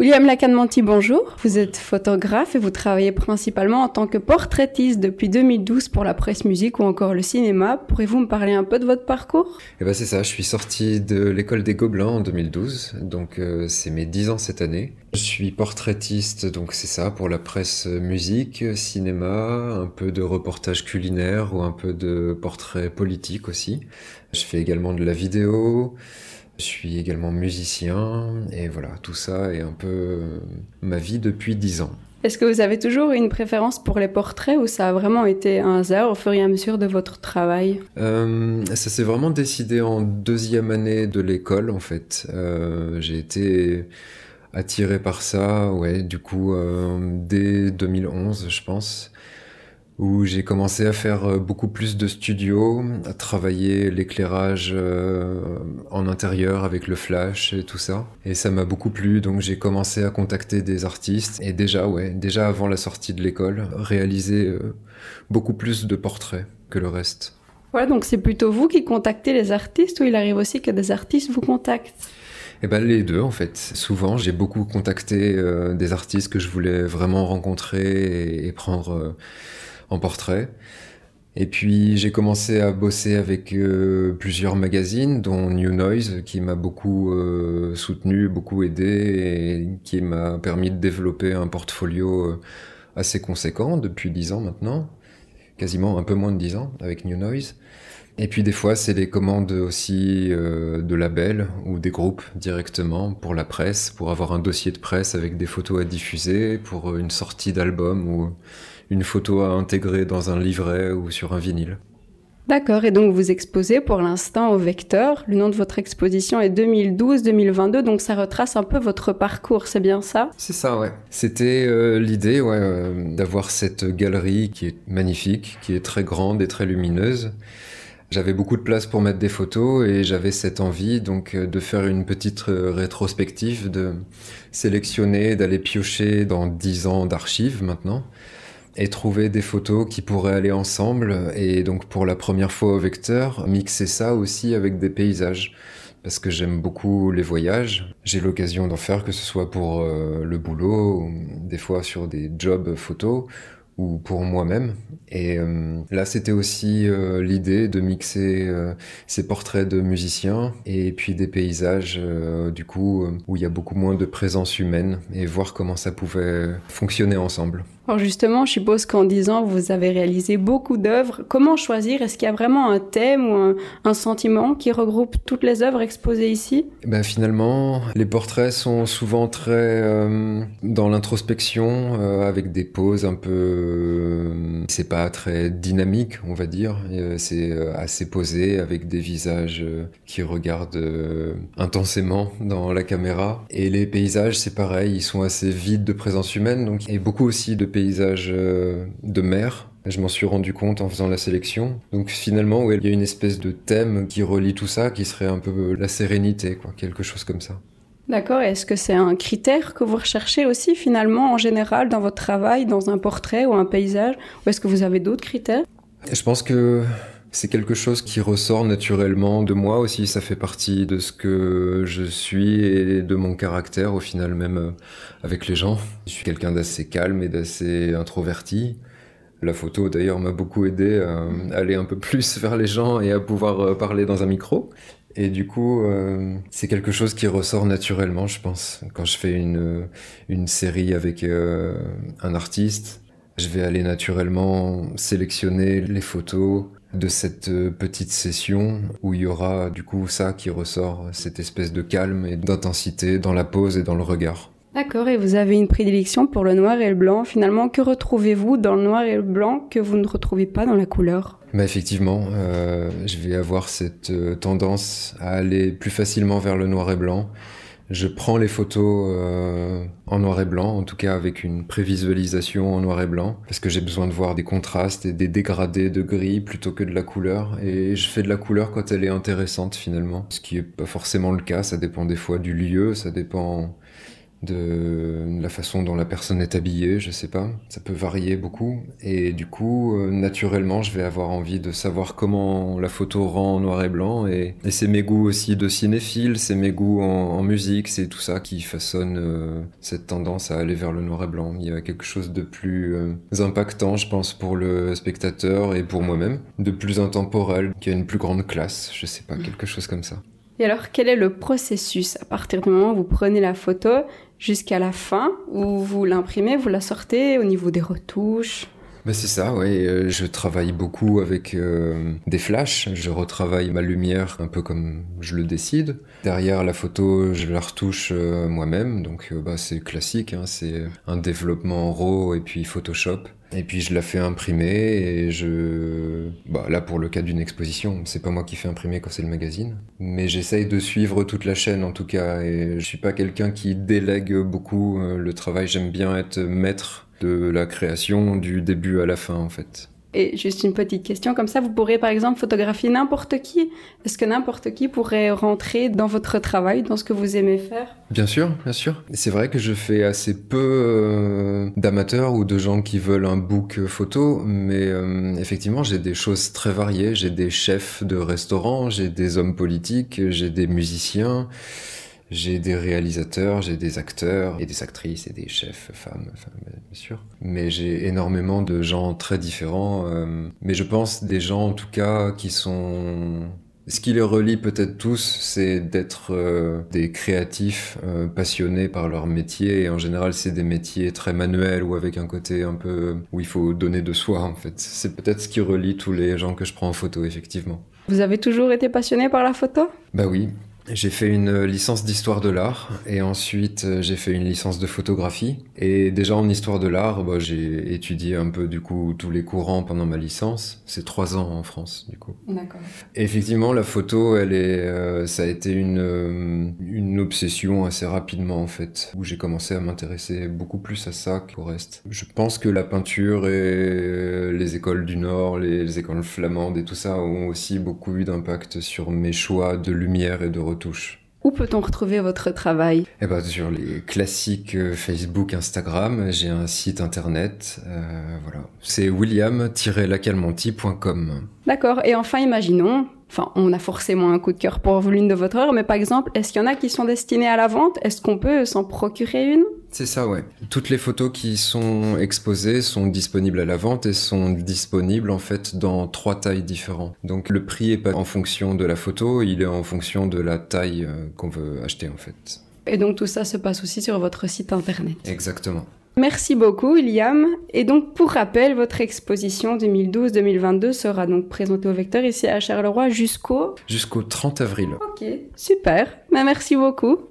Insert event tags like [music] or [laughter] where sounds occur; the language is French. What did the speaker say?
William Lacanmanti, bonjour. Vous êtes photographe et vous travaillez principalement en tant que portraitiste depuis 2012 pour la presse musique ou encore le cinéma. Pourriez-vous me parler un peu de votre parcours? Eh ben c'est ça, je suis sorti de l'école des Gobelins en 2012, donc euh, c'est mes 10 ans cette année. Je suis portraitiste, donc c'est ça, pour la presse musique, cinéma, un peu de reportage culinaire ou un peu de portrait politique aussi. Je fais également de la vidéo. Je suis également musicien et voilà, tout ça est un peu euh, ma vie depuis dix ans. Est-ce que vous avez toujours une préférence pour les portraits ou ça a vraiment été un hasard au fur et à mesure de votre travail? Euh, Ça s'est vraiment décidé en deuxième année de l'école en fait. Euh, j'ai été attiré par ça, ouais, du coup, dès 2011, je pense où j'ai commencé à faire euh, beaucoup plus de studio, à travailler l'éclairage euh, en intérieur avec le flash et tout ça. Et ça m'a beaucoup plu, donc j'ai commencé à contacter des artistes. Et déjà, ouais, déjà avant la sortie de l'école, réaliser euh, beaucoup plus de portraits que le reste. Voilà, donc c'est plutôt vous qui contactez les artistes ou il arrive aussi que des artistes vous contactent? Eh ben, les deux, en fait. Souvent, j'ai beaucoup contacté des artistes que je voulais vraiment rencontrer et, prendre en portrait. Et puis j'ai commencé à bosser avec euh, plusieurs magazines, dont New Noise, qui m'a beaucoup euh, soutenu, beaucoup aidé, et qui m'a permis de développer un portfolio euh, assez conséquent depuis dix ans maintenant, quasiment un peu moins de dix ans avec New Noise. Et puis des fois, c'est les commandes aussi de labels ou des groupes directement pour la presse, pour avoir un dossier de presse avec des photos à diffuser, pour une sortie d'album ou une photo à intégrer dans un livret ou sur un vinyle. D'accord, et donc vous exposez pour l'instant au Vecteur. Le nom de votre exposition est 2012-2022, donc ça retrace un peu votre parcours, c'est bien ça? C'est ça, ouais. C'était euh, l'idée ouais, euh, d'avoir cette galerie qui est magnifique, qui est très grande et très lumineuse. J'avais beaucoup de place pour mettre des photos et j'avais cette envie donc euh, de faire une petite rétrospective, de sélectionner, d'aller piocher dans 10 ans d'archives maintenant et trouver des photos qui pourraient aller ensemble. Et donc pour la première fois au vecteur, mixer ça aussi avec des paysages. Parce que j'aime beaucoup les voyages. J'ai l'occasion d'en faire, que ce soit pour euh, le boulot, ou des fois sur des jobs photos, ou pour moi-même. Et euh, là, c'était aussi euh, l'idée de mixer ces portraits de musiciens et puis des paysages, du coup, où il y a beaucoup moins de présence humaine et voir comment ça pouvait fonctionner ensemble. Alors justement, je suppose qu'en 10 ans, vous avez réalisé beaucoup d'œuvres. Comment choisir? Est-ce qu'il y a vraiment un thème ou un, sentiment qui regroupe toutes les œuvres exposées ici? Ben Finalement, les portraits sont souvent très euh, dans l'introspection, euh, avec des poses un peu... Euh, c'est pas très dynamique, on va dire. c'est assez posé, avec des visages qui regardent intensément dans la caméra. Et les paysages, c'est pareil, ils sont assez vides de présence humaine, donc a beaucoup aussi de paysages paysages euh, de mer. Je m'en suis rendu compte en faisant la sélection. Donc finalement, il y a une espèce de thème qui relie tout ça, qui serait un peu la sérénité, quoi, quelque chose comme ça. D'accord. Est-ce que c'est un critère que vous recherchez aussi finalement en général dans votre travail, dans un portrait ou un paysage? Ou est-ce que vous avez d'autres critères? Je pense que c'est quelque chose qui ressort naturellement de moi aussi, ça fait partie de ce que je suis et de mon caractère au final même euh, avec les gens. Je suis quelqu'un d'assez calme et d'assez introverti. La photo d'ailleurs m'a beaucoup aidé à aller un peu [laughs] plus vers les gens et à pouvoir euh, parler dans un micro. Et du coup, euh, c'est quelque chose qui ressort naturellement, je pense. Quand je fais une, une série avec un artiste, je vais aller naturellement sélectionner les photos, de cette euh, petite session où il y aura du coup ça qui ressort, cette espèce de calme et d'intensité dans la pose et dans le regard. D'accord, et vous avez une prédilection pour le noir et le blanc. Finalement, que retrouvez-vous dans le noir et le blanc que vous ne retrouvez pas dans la couleur? Bah Effectivement, euh, je vais avoir cette euh, tendance à aller plus facilement vers le noir et blanc je prends les photos euh, en noir et blanc, en tout cas avec une prévisualisation en noir et blanc, parce que j'ai besoin de voir des contrastes et des dégradés de gris plutôt que de la couleur. Et je fais de la couleur quand elle est intéressante finalement, ce qui est pas forcément le cas. Ça dépend des fois du lieu, ça dépend de la façon dont la personne est habillée, je sais pas. Ça peut varier beaucoup. Et du coup, euh, naturellement, je vais avoir envie de savoir comment la photo rend en noir et blanc. Et, c'est mes goûts aussi de cinéphile, c'est mes goûts en, musique, c'est tout ça qui façonne euh, cette tendance à aller vers le noir et blanc. Il y a quelque chose de plus euh, impactant, je pense, pour le spectateur et pour moi-même, de plus intemporel, qui a une plus grande classe, je sais pas, quelque chose comme ça. Et alors, quel est le processus? À partir du moment où vous prenez la photo jusqu'à la fin, où vous l'imprimez, vous la sortez au niveau des retouches? Ben c'est ça, oui. Euh, je travaille beaucoup avec euh, des flashs. Je retravaille ma lumière un peu comme je le décide. Derrière la photo, je la retouche euh, moi-même. Donc bah, c'est classique. Hein. C'est un développement RAW et puis Photoshop. Et puis je la fais imprimer et je... Bah, là pour le cas d'une exposition, c'est pas moi qui fais imprimer quand c'est le magazine. Mais j'essaye de suivre toute la chaîne en tout cas et je suis pas quelqu'un qui délègue beaucoup le travail. J'aime bien être maître de la création du début à la fin en fait. Et juste une petite question comme ça, vous pourrez par exemple photographier n'importe qui. Est-ce que n'importe qui pourrait rentrer dans votre travail, dans ce que vous aimez faire? Bien sûr, bien sûr. C'est vrai que je fais assez peu euh, d'amateurs ou de gens qui veulent un book photo, mais euh, effectivement j'ai des choses très variées. J'ai des chefs de restaurants, j'ai des hommes politiques, j'ai des musiciens. J'ai des réalisateurs, j'ai des acteurs et des actrices et des chefs femmes, bien sûr. Mais j'ai énormément de gens très différents. Euh, mais je pense des gens en tout cas qui sont ce qui les relie peut-être tous, c'est d'être euh, des créatifs euh, passionnés par leur métier. Et en général, c'est des métiers très manuels ou avec un côté un peu où il faut donner de soi, en fait. C'est peut-être ce qui relie tous les gens que je prends en photo, effectivement. Vous avez toujours été passionné par la photo? Bah oui, j'ai fait une licence d'histoire de l'art et ensuite euh, j'ai fait une licence de photographie. Et déjà en histoire de l'art, bah, j'ai étudié un peu du coup tous les courants pendant ma licence. C'est trois ans en France du coup. D'accord. Effectivement, la photo, elle est, euh, ça a été une, euh, une obsession assez rapidement en fait, où j'ai commencé à m'intéresser beaucoup plus à ça qu'au reste. Je pense que la peinture et les écoles du Nord, les, les écoles flamandes et tout ça ont aussi beaucoup eu d'impact sur mes choix de lumière et de retouche. Où peut-on retrouver votre travail? Eh ben, Sur les classiques euh, Facebook, Instagram, j'ai un site internet. Euh, voilà. C'est william-lacalmonti.com. D'accord. Et enfin, imaginons, Enfin, on a forcément un coup de cœur pour l'une de votre œuvre, mais par exemple, est-ce qu'il y en a qui sont destinées à la vente? Est-ce qu'on peut s'en procurer une? C'est ça, ouais. Toutes les photos qui sont exposées sont disponibles à la vente et sont disponibles en fait dans trois tailles différentes. Donc le prix est pas en fonction de la photo, il est en fonction de la taille euh, qu'on veut acheter en fait. Et donc tout ça se passe aussi sur votre site internet. Exactement. Merci beaucoup, William. Et donc, pour rappel, votre exposition 2012-2022 sera donc présentée au Vecteur ici à Charleroi jusqu'au... Jusqu'au 30 avril. Ok, super. Ben, merci beaucoup.